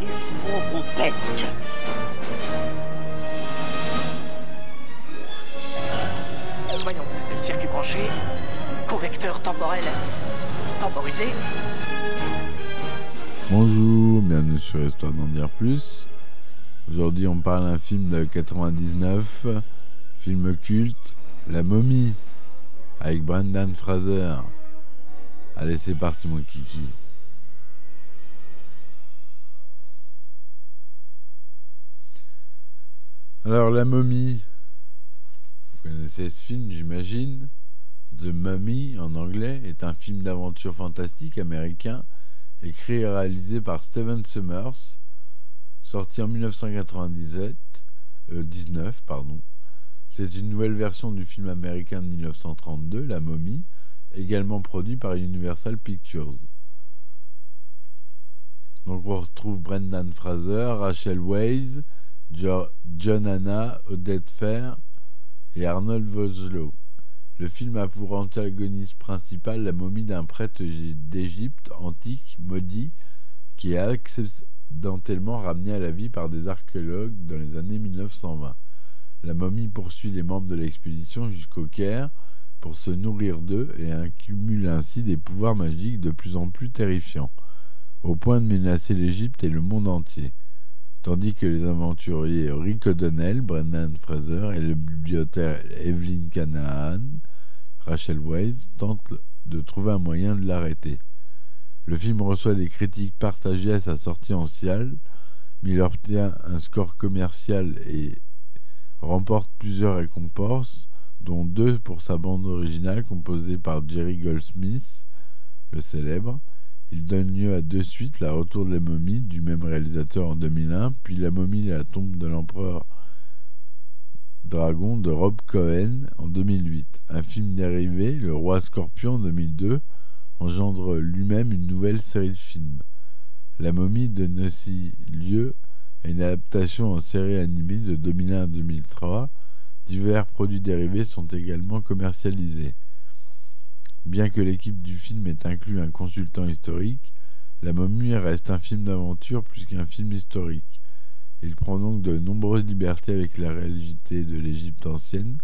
Il faut qu'on pète Voyons, circuit branché, convecteur temporel temporisé. Bonjour, bienvenue sur Histoire d'en dire plus. Aujourd'hui, on parle d'un film de 99, film culte, La momie, avec Brendan Fraser. Allez, c'est parti, mon kiki. Alors, La momie, vous connaissez ce film, j'imagine? The Mummy, en anglais, est un film d'aventure fantastique américain écrit et réalisé par Steven Summers, sorti en 1997, euh, 19, pardon. C'est une nouvelle version du film américain de 1932, La Momie, également produit par Universal Pictures. Donc on retrouve Brendan Fraser, Rachel Weisz, jo John Hanna, Odette Fair et Arnold Vosloo. Le film a pour antagoniste principal la momie d'un prêtre d'Égypte antique maudit qui est accidentellement ramené à la vie par des archéologues dans les années 1920. La momie poursuit les membres de l'expédition jusqu'au Caire pour se nourrir d'eux et accumule ainsi des pouvoirs magiques de plus en plus terrifiants, au point de menacer l'Égypte et le monde entier. Tandis que les aventuriers Rick O'Donnell, Brendan Fraser et le bibliothécaire Evelyn Canaan Rachel Weisz tente de trouver un moyen de l'arrêter. Le film reçoit des critiques partagées à sa sortie en salle, mais il obtient un score commercial et remporte plusieurs récompenses, dont deux pour sa bande originale composée par Jerry Goldsmith, le célèbre. Il donne lieu à deux suites, La Retour de la momie du même réalisateur en 2001, puis La momie et la tombe de l'empereur Dragon de Rob Cohen en 2008. Un film dérivé, Le Roi Scorpion en 2002, engendre lui-même une nouvelle série de films. La momie donne aussi lieu une adaptation en série animée de 2001 à 2003. Divers produits dérivés sont également commercialisés. Bien que l'équipe du film ait inclus un consultant historique, La momie reste un film d'aventure plus qu'un film historique. Il prend donc de nombreuses libertés avec la réalité de l'Égypte ancienne,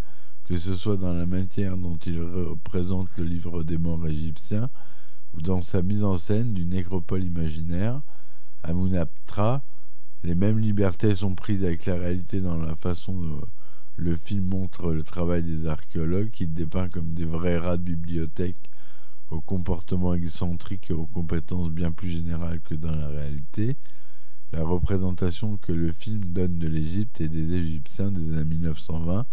que ce soit dans la manière dont il représente le livre des morts égyptiens ou dans sa mise en scène d'une nécropole imaginaire, Amunaptra. Les mêmes libertés sont prises avec la réalité dans la façon dont le film montre le travail des archéologues, qu'il dépeint comme des vrais rats de bibliothèque aux comportements excentriques et aux compétences bien plus générales que dans la réalité. La représentation que le film donne de l'Égypte et des Égyptiens des années 1920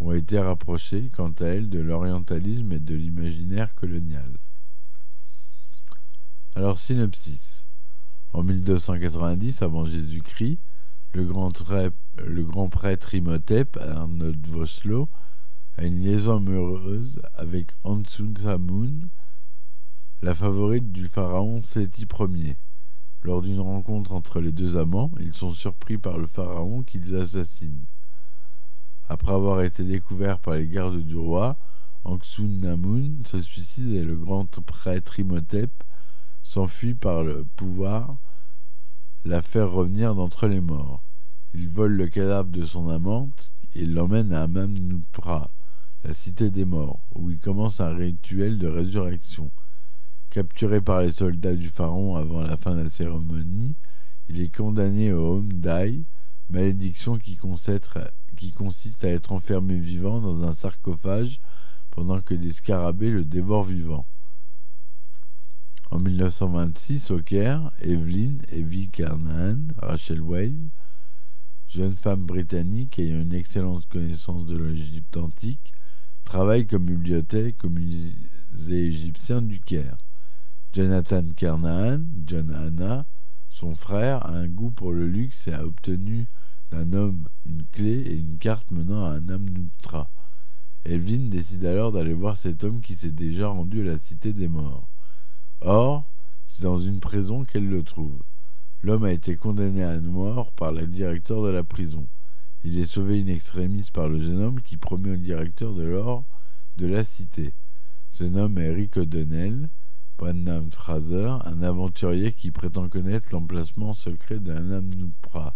ont été rapprochées, quant à elles, de l'orientalisme et de l'imaginaire colonial. Alors, synopsis. En 1290, avant Jésus-Christ, le grand, prêtre Imhotep, Arnold Vosloo, a une liaison amoureuse avec Ansunsamun, la favorite du pharaon Séti Ier. Lors d'une rencontre entre les deux amants, ils sont surpris par le pharaon qu'ils assassinent. Après avoir été découvert par les gardes du roi, Anksun Namun se suicide et le grand prêtre Imhotep s'enfuit par le pouvoir la faire revenir d'entre les morts. Il vole le cadavre de son amante et l'emmène à Amamnupra, la cité des morts, où il commence un rituel de résurrection. Capturé par les soldats du pharaon avant la fin de la cérémonie, il est condamné au Home Dai, malédiction qui consiste à être enfermé vivant dans un sarcophage pendant que des scarabées le dévorent vivant. En 1926, au Caire, Evelyn Evie Carnahan, Rachel Weisz, jeune femme britannique ayant une excellente connaissance de l'Égypte antique, travaille comme bibliothèque au musée égyptien du Caire. Jonathan Carnahan, John Hanna, son frère, a un goût pour le luxe et a obtenu d'un homme une clé et une carte menant à un Amnutra. Evelyn décide alors d'aller voir cet homme qui s'est déjà rendu à la cité des morts. Or, c'est dans une prison qu'elle le trouve. L'homme a été condamné à mort par le directeur de la prison. Il est sauvé in extremis par le jeune homme qui promet au directeur de l'or de la cité. Ce nom est Rick O'Donnell, Brendan Fraser, un aventurier qui prétend connaître l'emplacement secret d'un Amnupra.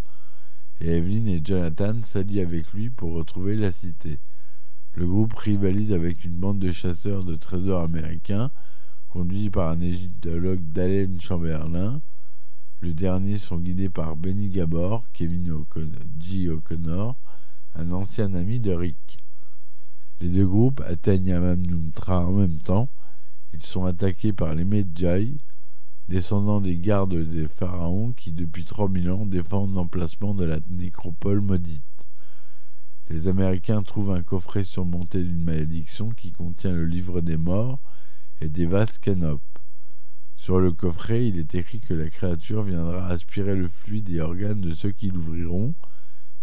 Et Evelyn et Jonathan s'allient avec lui pour retrouver la cité. Le groupe rivalise avec une bande de chasseurs de trésors américains, conduits par un égyptologue Dalen Chamberlain. Le dernier sont guidés par Benny Gabor, Kevin. O'Connor, un ancien ami de Rick. Les deux groupes atteignent Amamnuntra en même temps. Ils sont attaqués par les Medjay, descendants des gardes des pharaons qui, depuis 3000 ans, défendent l'emplacement de la nécropole maudite. Les Américains trouvent un coffret surmonté d'une malédiction qui contient le livre des morts et des vases canopes. Sur le coffret, il est écrit que la créature viendra aspirer le fluide et organes de ceux qui l'ouvriront.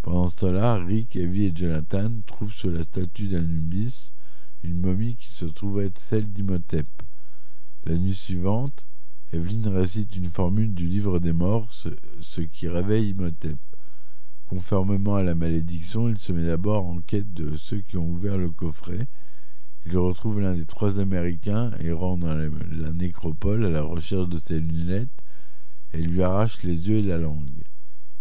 Pendant ce temps-là, Rick, Evie et Jonathan trouvent sur la statue d'Anubis une momie qui se trouve être celle d'Imhotep. La nuit suivante, Evelyn récite une formule du livre des morts, ce, ce qui réveille Imhotep. Conformément à la malédiction, il se met d'abord en quête de ceux qui ont ouvert le coffret il retrouve l'un des trois Américains errant dans la, nécropole à la recherche de ses lunettes et lui arrache les yeux et la langue.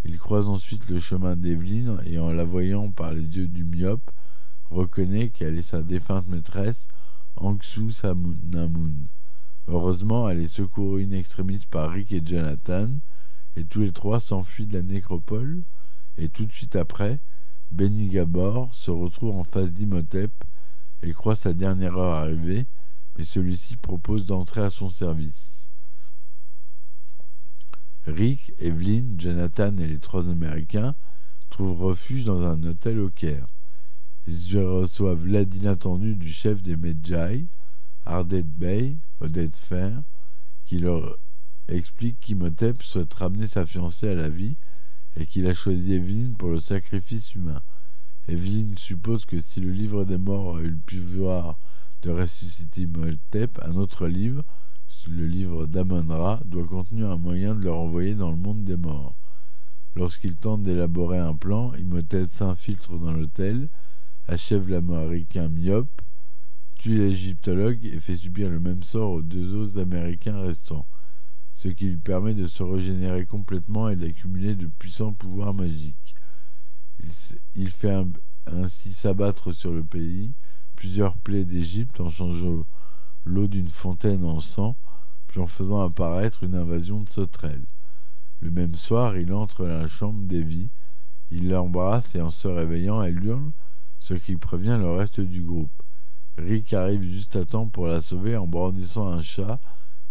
Il croise ensuite le chemin d'Evelyne et en la voyant par les yeux du myope, reconnaît qu'elle est sa défunte maîtresse, Anksu Namun. Heureusement, elle est secourue in extremis par Rick et Jonathan, et tous les trois s'enfuient de la nécropole, et tout de suite après, Benny Gabor se retrouve en face d'Imhotep, elle croit sa dernière heure arrivée, mais celui-ci propose d'entrer à son service. Rick, Evelyn, Jonathan et les trois Américains trouvent refuge dans un hôtel au Caire. Ils reçoivent l'aide inattendue du chef des Medjay, Ardet Bey, Odette Fer, qui leur explique qu'Imhotep souhaite ramener sa fiancée à la vie et qu'il a choisi Evelyn pour le sacrifice humain. Evelyne suppose que si le livre des morts a eu le pouvoir de ressusciter Imhotep, un autre livre, le livre d'Amon-Ra, doit contenir un moyen de le renvoyer dans le monde des morts. Lorsqu'il tente d'élaborer un plan, Imhotep s'infiltre dans l'hôtel, achève l'américain myope, tue l'égyptologue et fait subir le même sort aux deux autres américains restants, ce qui lui permet de se régénérer complètement et d'accumuler de puissants pouvoirs magiques. Il, fait ainsi s'abattre sur le pays plusieurs plaies d'Égypte en changeant l'eau d'une fontaine en sang, puis en faisant apparaître une invasion de sauterelles. Le même soir, il entre dans la chambre d'Evie, il l'embrasse et en se réveillant, elle hurle, ce qui prévient le reste du groupe. Rick arrive juste à temps pour la sauver en brandissant un chat,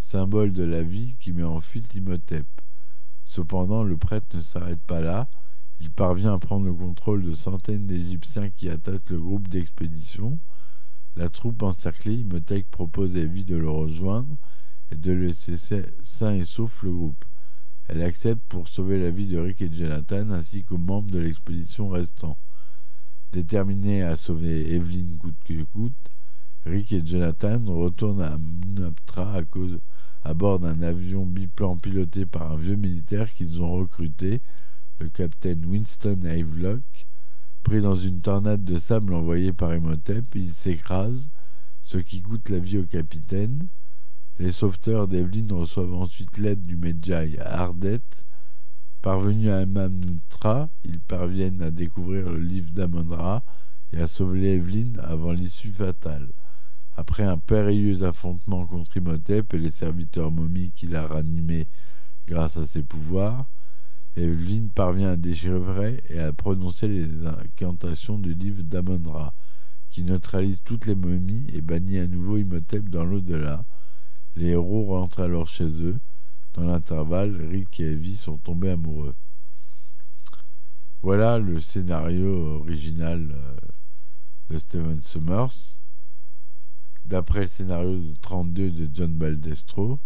symbole de la vie qui met en fuite Imhotep. Cependant, le prêtre ne s'arrête pas là, il parvient à prendre le contrôle de centaines d'Égyptiens qui attaquent le groupe d'expédition. La troupe encerclée, Imhotep propose à Evie de le rejoindre et de laisser sain et sauf le groupe. Elle accepte pour sauver la vie de Rick et Jonathan ainsi qu'aux membres de l'expédition restants. Déterminés à sauver Evelyn coûte que coûte, Rick et Jonathan retournent à Munaptra à, cause, à bord d'un avion biplan piloté par un vieux militaire qu'ils ont recruté le capitaine Winston Havelock, pris dans une tornade de sable envoyée par Imhotep, il s'écrase, ce qui coûte la vie au capitaine. Les sauveteurs d'Evelyn reçoivent ensuite l'aide du Medjay à Ardet. Parvenus à Mamnutra, ils parviennent à découvrir le livre d'Amon-Ra et à sauver Evelyn avant l'issue fatale. Après un périlleux affrontement contre Imhotep et les serviteurs momies qu'il a ranimés grâce à ses pouvoirs, Evelyne parvient à déchiffrer et à prononcer les incantations du livre d'Amon-Ra, qui neutralise toutes les momies et bannit à nouveau Imhotep dans l'au-delà. Les héros rentrent alors chez eux. Dans l'intervalle, Rick et Evie sont tombés amoureux. Voilà le scénario original euh, de Steven Summers, d'après le scénario de 32 de John Baldestro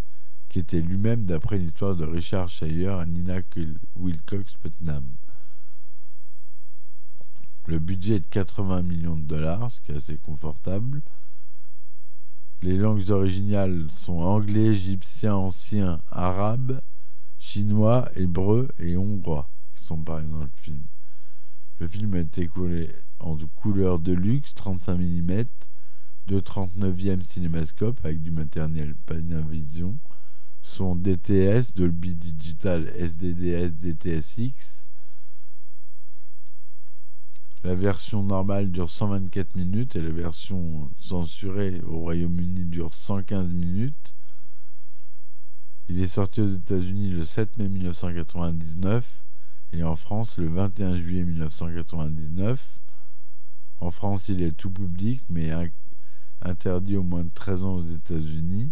qui était lui-même d'après l'histoire de Richard Shire et Nina Wilcox Putnam. Le budget est de 80 millions de dollars, ce qui est assez confortable. Les langues originales sont anglais, égyptien, ancien, arabe, chinois, hébreu et hongrois, qui sont parlés dans le film. Le film a été coulé en couleur de luxe, 35 mm, de 39e cinémascope avec du matériel Panavision, son DTS, Dolby Digital SDDS DTSX. La version normale dure 124 minutes et la version censurée au Royaume-Uni dure 115 minutes. Il est sorti aux États-Unis le 7 mai 1999 et en France le 21 juillet 1999. En France, il est tout public, mais interdit au moins de 13 ans aux États-Unis.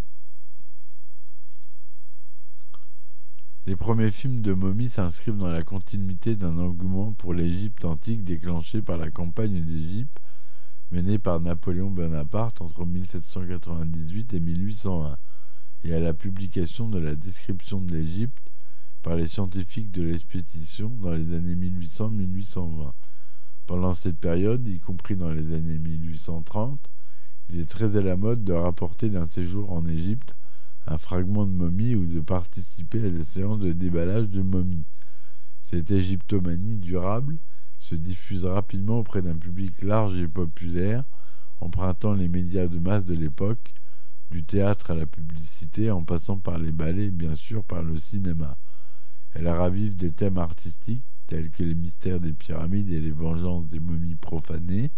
Les premiers films de momies s'inscrivent dans la continuité d'un engouement pour l'Égypte antique déclenché par la campagne d'Égypte menée par Napoléon Bonaparte entre 1798 et 1801 et à la publication de la description de l'Égypte par les scientifiques de l'expédition dans les années 1800-1820. Pendant cette période, y compris dans les années 1830, il est très à la mode de rapporter d'un séjour en Égypte un fragment de momie ou de participer à des séances de déballage de momies. Cette égyptomanie durable se diffuse rapidement auprès d'un public large et populaire, empruntant les médias de masse de l'époque, du théâtre à la publicité, en passant par les ballets et bien sûr par le cinéma. Elle ravive des thèmes artistiques tels que les mystères des pyramides et les vengeances des momies profanées,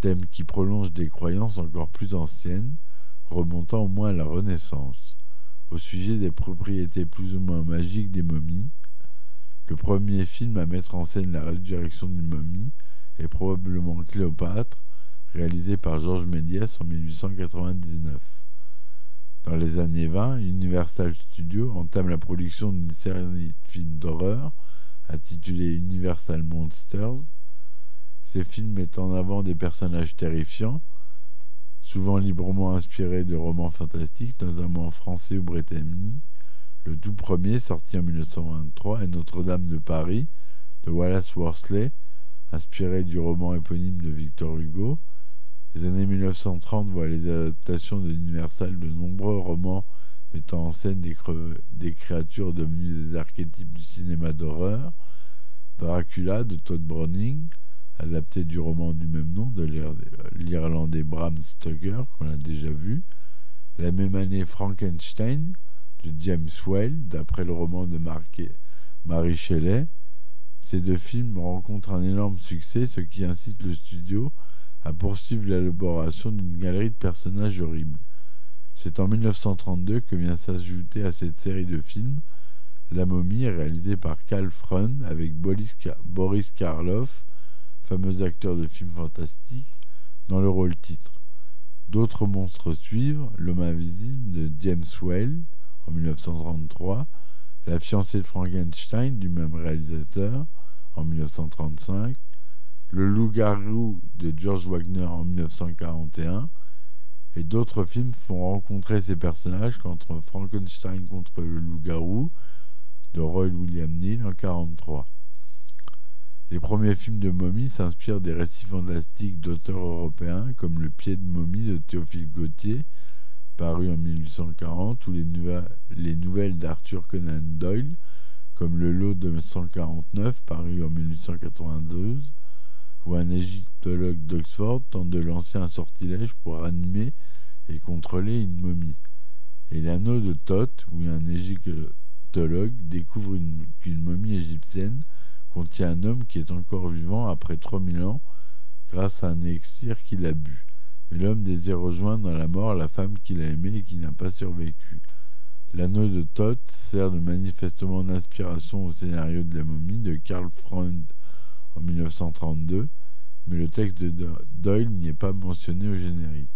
thèmes qui prolongent des croyances encore plus anciennes, remontant au moins à la Renaissance. Au sujet des propriétés plus ou moins magiques des momies, le premier film à mettre en scène la résurrection d'une momie est probablement Cléopâtre, réalisé par Georges Méliès en 1899. Dans les années 20, Universal Studios entame la production d'une série de films d'horreur intitulée Universal Monsters. Ces films mettent en avant des personnages terrifiants, souvent librement inspirés de romans fantastiques, notamment français ou britanniques. Le tout premier, sorti en 1923, est Notre-Dame de Paris, de Wallace Worsley, inspiré du roman éponyme de Victor Hugo. Les années 1930 voient les adaptations de l'Universal de nombreux romans mettant en scène des, des, créatures devenues des archétypes du cinéma d'horreur. Dracula de Todd Browning, adapté du roman du même nom de l'Irlandais Bram Stoker, qu'on a déjà vu. La même année, Frankenstein de James Whale, d'après le roman de Marie Shelley. Ces deux films rencontrent un énorme succès, ce qui incite le studio à poursuivre l'élaboration d'une galerie de personnages horribles. C'est en 1932 que vient s'ajouter à cette série de films La momie, réalisée par Karl Freund avec Boris Karloff, fameux acteur de films fantastiques, dans le rôle titre. D'autres monstres suivent L'homme invisible de James Whale en 1933, La fiancée de Frankenstein du même réalisateur en 1935, Le loup-garou de George Wagner en 1941, et d'autres films font rencontrer ces personnages contre Frankenstein contre le loup-garou de Roy William Neal en 1943. Les premiers films de momie s'inspirent des récits fantastiques d'auteurs européens comme Le pied de momie de Théophile Gautier, paru en 1840, ou les, les nouvelles d'Arthur Conan Doyle, comme Le lot de 149, paru en 1892, où un égyptologue d'Oxford tente de lancer un sortilège pour animer et contrôler une momie. Et l'anneau de Thoth, où un égyptologue découvre qu'une momie égyptienne contient un homme qui est encore vivant après 3000 ans grâce à un élixir qu'il a bu. Mais l'homme désire rejoindre dans la mort la femme qu'il a aimée et qui n'a pas survécu. L'anneau de Thoth sert de manifestement d'inspiration au scénario de la momie de Karl Freund en 1932, mais le texte de Doyle n'y est pas mentionné au générique.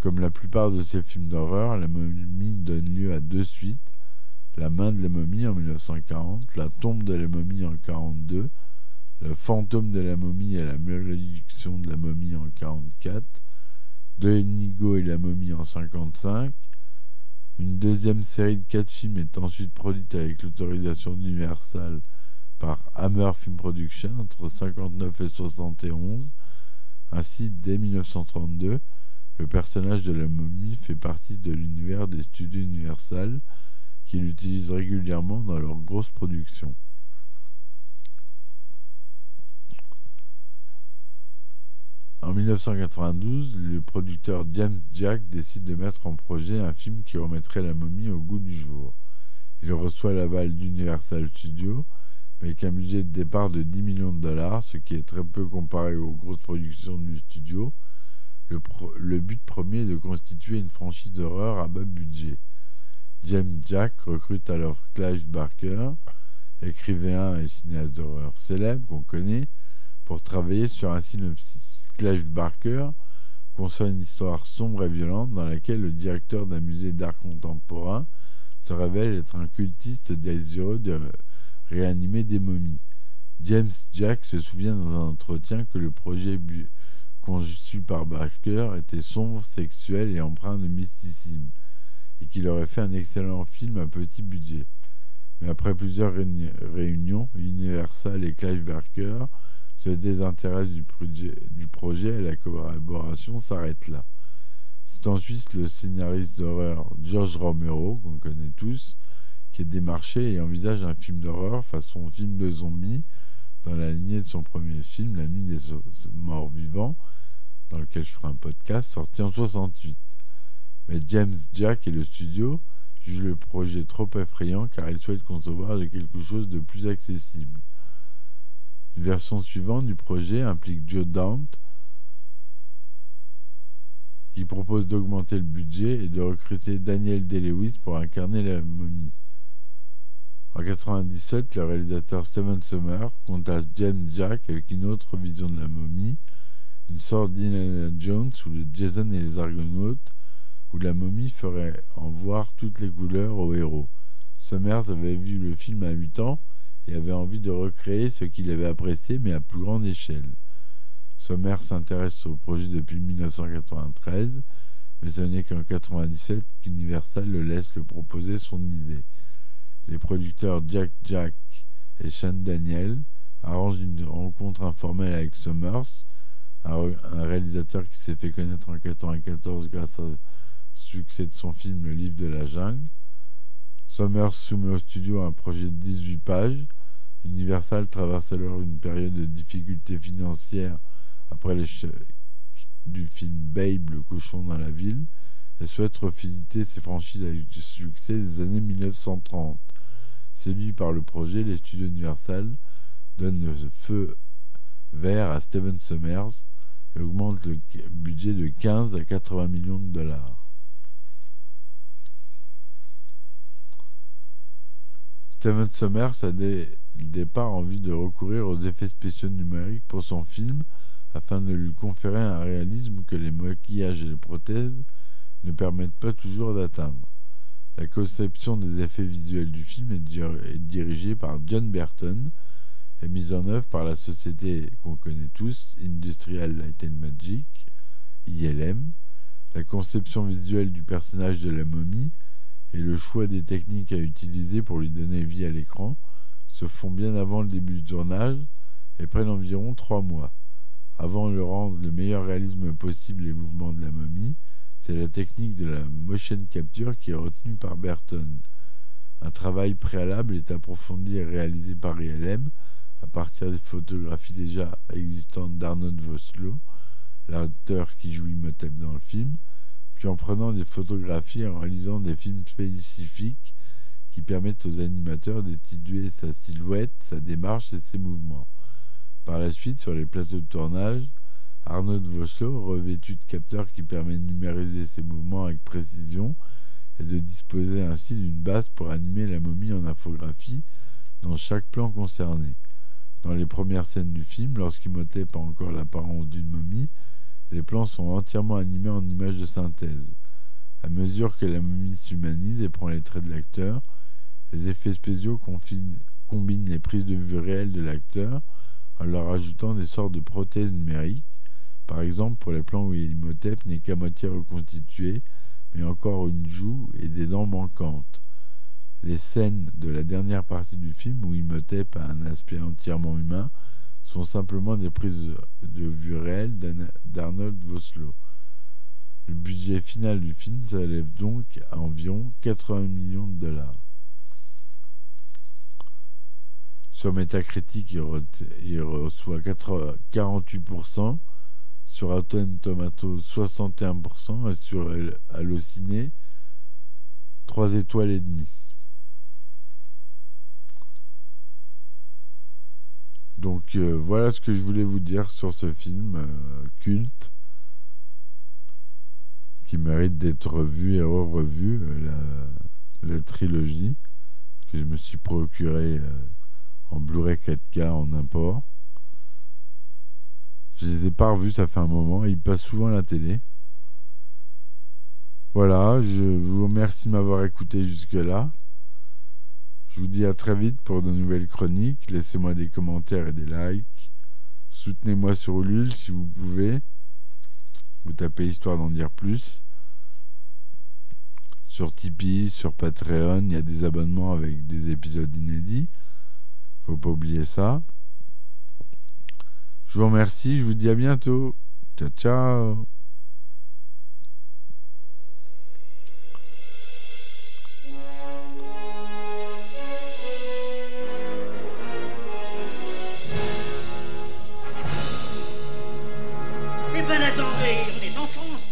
Comme la plupart de ses films d'horreur, la momie donne lieu à deux suites, la main de la momie en 1940, La tombe de la momie en 1942, Le fantôme de la momie et la malédiction de la momie en 1944, De Enigo et la momie en 1955. Une deuxième série de quatre films est ensuite produite avec l'autorisation universelle par Hammer Film Production entre 59 et 71. Ainsi, dès 1932, le personnage de la momie fait partie de l'univers des studios Universal qui l'utilisent régulièrement dans leurs grosses productions. En 1992, le producteur James Jack décide de mettre en projet un film qui remettrait la momie au goût du jour. Il reçoit l'aval d'Universal Studios, mais avec un budget de départ de 10 millions de dollars, ce qui est très peu comparé aux grosses productions du studio. Le but premier est de constituer une franchise d'horreur à bas budget. James Jack recrute alors Clive Barker, écrivain et cinéaste d'horreur célèbre qu'on connaît, pour travailler sur un synopsis. Clive Barker conçoit une histoire sombre et violente dans laquelle le directeur d'un musée d'art contemporain se révèle être un cultiste désireux de réanimer des momies. James Jack se souvient dans un entretien que le projet conçu par Barker était sombre, sexuel et empreint de mysticisme, et qu'il aurait fait un excellent film à petit budget. Mais après plusieurs réunions, Universal et Clive Barker se désintéresse du, du projet et la collaboration s'arrête là. C'est ensuite le scénariste d'horreur George Romero, qu'on connaît tous, qui est démarché et envisage un film d'horreur façon film de zombies dans la lignée de son premier film, La Nuit des Morts Vivants, dans lequel je ferai un podcast, sorti en 68. Mais James Jack et le studio jugent le projet trop effrayant car ils souhaitent concevoir quelque chose de plus accessible. Une version suivante du projet implique Joe Dante, qui propose d'augmenter le budget et de recruter Daniel Day-Lewis pour incarner la momie. En 1997, le réalisateur Steven Sommer contacte James Jack avec une autre vision de la momie, une sorte d'Indiana Jones ou de Jason et les Argonautes, où la momie ferait en voir toutes les couleurs au héros. Summers avait vu le film à 8 ans et avait envie de recréer ce qu'il avait apprécié mais à plus grande échelle. Sommer s'intéresse au projet depuis 1993, mais ce n'est qu'en 1997 qu'Universal le laisse le proposer son idée. Les producteurs Jack Jack et Sean Daniel arrangent une rencontre informelle avec Summers, un, réalisateur qui s'est fait connaître en 1994 grâce au succès de son film Le Livre de la Jungle. Summers soumet au studio un projet de 18 pages. Universal traverse alors une période de difficultés financières après l'échec du film Babe, le cochon dans la ville, et souhaite revisiter ses franchises avec du succès des années 1930. Séduit par le projet, les studios Universal donnent le feu vert à Steven Summers et augmentent le budget de 15 à 80 millions de dollars. Steven Sommers a dès le départ envie de recourir aux effets spéciaux numériques pour son film afin de lui conférer un réalisme que les maquillages et les prothèses ne permettent pas toujours d'atteindre. La conception des effets visuels du film est, dirigée par John Burton et mise en œuvre par la société qu'on connaît tous, Industrial Light and Magic, ILM. La conception visuelle du personnage de la momie et le choix des techniques à utiliser pour lui donner vie à l'écran se font bien avant le début du tournage et prennent environ trois mois. Avant de rendre le meilleur réalisme possible les mouvements de la momie, c'est la technique de la motion capture qui est retenue par Burton. Un travail préalable est approfondi et réalisé par ILM à partir des photographies déjà existantes d'Arnold Vosloo, l'acteur qui joue Imhotep dans le film, en prenant des photographies et en réalisant des films spécifiques qui permettent aux animateurs d'étudier sa silhouette, sa démarche et ses mouvements. Par la suite, sur les plateaux de tournage, Arnaud Vosloo, revêtu de capteurs qui permet de numériser ses mouvements avec précision et de disposer ainsi d'une base pour animer la momie en infographie dans chaque plan concerné. Dans les premières scènes du film, lorsqu'Imhotep a encore l'apparence d'une momie, les plans sont entièrement animés en images de synthèse. À mesure que la momie s'humanise et prend les traits de l'acteur, les effets spéciaux combinent les prises de vue réelles de l'acteur en leur ajoutant des sortes de prothèses numériques, par exemple pour les plans où l'imhotep n'est qu'à moitié reconstitué, mais encore une joue et des dents manquantes. Les scènes de la dernière partie du film où Imhotep a un aspect entièrement humain sont simplement des prises de vue réelles d'Arnold Vosloo. Le budget final du film s'élève donc à environ 80 millions de dollars. Sur Metacritic, il, reçoit 48%, sur Rotten Tomatoes 61% et sur Allociné 3 étoiles et demie. Donc euh, voilà ce que je voulais vous dire sur ce film euh, culte qui mérite d'être vu et re-revu, euh, la, trilogie que je me suis procuré en Blu-ray 4K en import. Je les ai pas revus, ça fait un moment. Ils passent souvent à la télé. Voilà, je vous remercie de m'avoir écouté jusque-là. Je vous dis à très vite pour de nouvelles chroniques. Laissez-moi des commentaires et des likes. Soutenez-moi sur Ulule si vous pouvez. Vous tapez histoire d'en dire plus. Sur Tipeee, sur Patreon, il y a des abonnements avec des épisodes inédits. Faut pas oublier ça. Je vous remercie, je vous dis à bientôt. Ciao ciao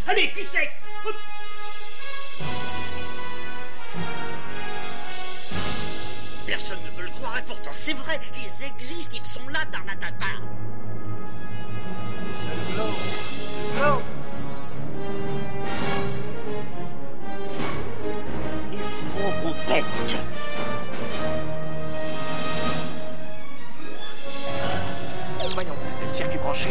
Allez, cul sec. Personne ne veut le croire et pourtant c'est vrai, ils existent, ils sont là, Tarnatata. Il faut qu'on pète. Voyons, le circuit branché,